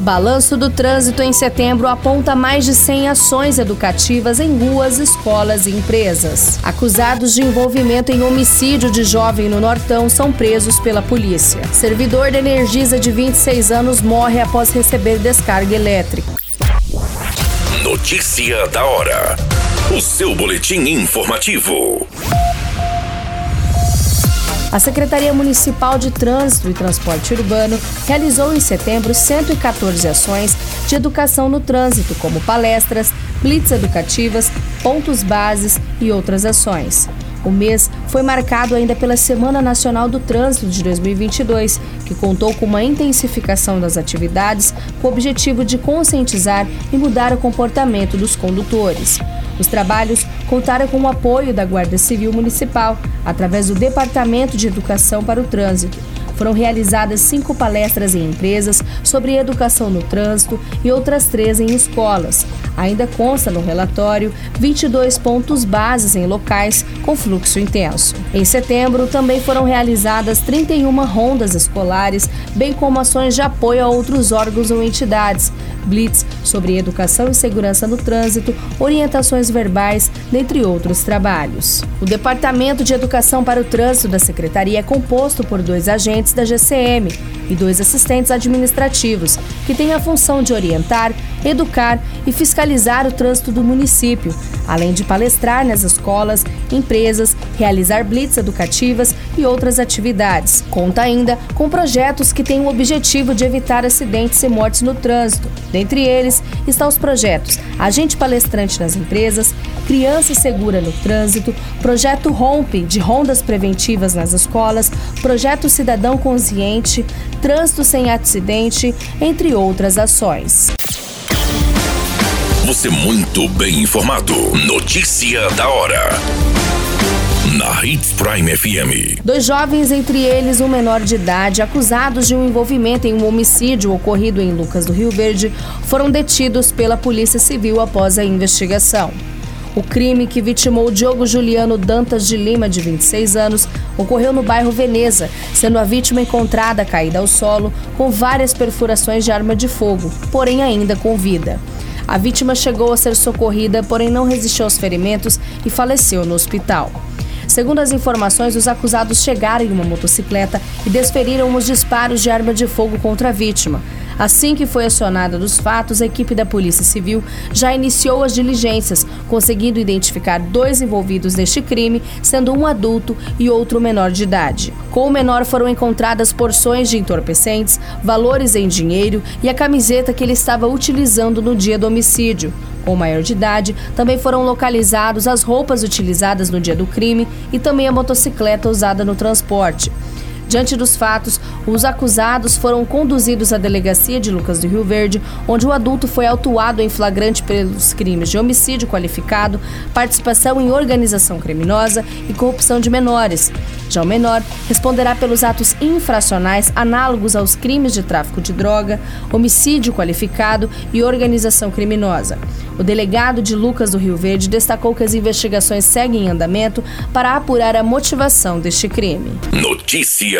Balanço do trânsito em setembro aponta mais de 100 ações educativas em ruas, escolas e empresas. Acusados de envolvimento em homicídio de jovem no Nortão são presos pela polícia. Servidor da Energisa de 26 anos morre após receber descarga elétrica. Notícia da hora. O seu boletim informativo. A Secretaria Municipal de Trânsito e Transporte Urbano realizou em setembro 114 ações de educação no trânsito, como palestras, blitz educativas, pontos bases e outras ações. O mês foi marcado ainda pela Semana Nacional do Trânsito de 2022, que contou com uma intensificação das atividades com o objetivo de conscientizar e mudar o comportamento dos condutores. Os trabalhos contaram com o apoio da Guarda Civil Municipal, através do Departamento de Educação para o Trânsito. Foram realizadas cinco palestras em empresas sobre educação no trânsito e outras três em escolas. Ainda consta no relatório 22 pontos bases em locais com fluxo intenso. Em setembro, também foram realizadas 31 rondas escolares, bem como ações de apoio a outros órgãos ou entidades, blitz sobre educação e segurança no trânsito, orientações verbais, dentre outros trabalhos. O Departamento de Educação para o Trânsito da Secretaria é composto por dois agentes da GCM e dois assistentes administrativos, que têm a função de orientar, educar e fiscalizar o trânsito do município, além de palestrar nas escolas, empresas, realizar blitz educativas e outras atividades. Conta ainda com projetos que têm o objetivo de evitar acidentes e mortes no trânsito. Dentre eles estão os projetos Agente Palestrante nas Empresas, Criança Segura no Trânsito, Projeto Rompe, de rondas preventivas nas escolas, Projeto Cidadão Consciente, Trânsito Sem Acidente, entre outras ações. Você muito bem informado. Notícia da hora. Na Hits Prime FM. Dois jovens, entre eles um menor de idade, acusados de um envolvimento em um homicídio ocorrido em Lucas do Rio Verde, foram detidos pela Polícia Civil após a investigação. O crime que vitimou Diogo Juliano Dantas de Lima, de 26 anos, ocorreu no bairro Veneza, sendo a vítima encontrada caída ao solo com várias perfurações de arma de fogo, porém ainda com vida. A vítima chegou a ser socorrida, porém não resistiu aos ferimentos e faleceu no hospital. Segundo as informações, os acusados chegaram em uma motocicleta e desferiram os disparos de arma de fogo contra a vítima. Assim que foi acionada dos fatos, a equipe da Polícia Civil já iniciou as diligências, conseguindo identificar dois envolvidos neste crime, sendo um adulto e outro menor de idade. Com o menor foram encontradas porções de entorpecentes, valores em dinheiro e a camiseta que ele estava utilizando no dia do homicídio. Com maior de idade, também foram localizados as roupas utilizadas no dia do crime e também a motocicleta usada no transporte. Diante dos fatos, os acusados foram conduzidos à delegacia de Lucas do Rio Verde, onde o adulto foi autuado em flagrante pelos crimes de homicídio qualificado, participação em organização criminosa e corrupção de menores. Já o menor responderá pelos atos infracionais análogos aos crimes de tráfico de droga, homicídio qualificado e organização criminosa. O delegado de Lucas do Rio Verde destacou que as investigações seguem em andamento para apurar a motivação deste crime. Notícia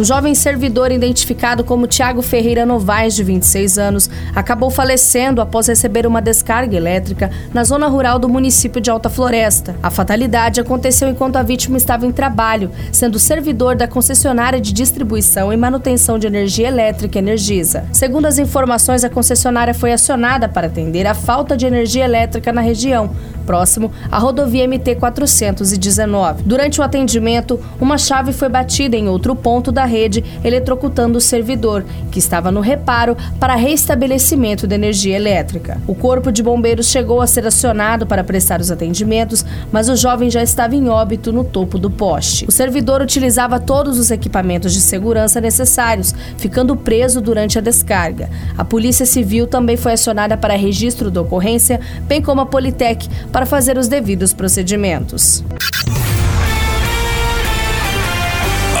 O jovem servidor, identificado como Tiago Ferreira Novaes, de 26 anos, acabou falecendo após receber uma descarga elétrica na zona rural do município de Alta Floresta. A fatalidade aconteceu enquanto a vítima estava em trabalho, sendo servidor da concessionária de distribuição e manutenção de energia elétrica Energisa. Segundo as informações, a concessionária foi acionada para atender a falta de energia elétrica na região, próximo à rodovia MT 419. Durante o atendimento, uma chave foi batida em outro ponto da rede, eletrocutando o servidor, que estava no reparo para restabelecimento da energia elétrica. O corpo de bombeiros chegou a ser acionado para prestar os atendimentos, mas o jovem já estava em óbito no topo do poste. O servidor utilizava todos os equipamentos de segurança necessários, ficando preso durante a descarga. A Polícia Civil também foi acionada para registro da ocorrência, bem como a Politec, para fazer os devidos procedimentos.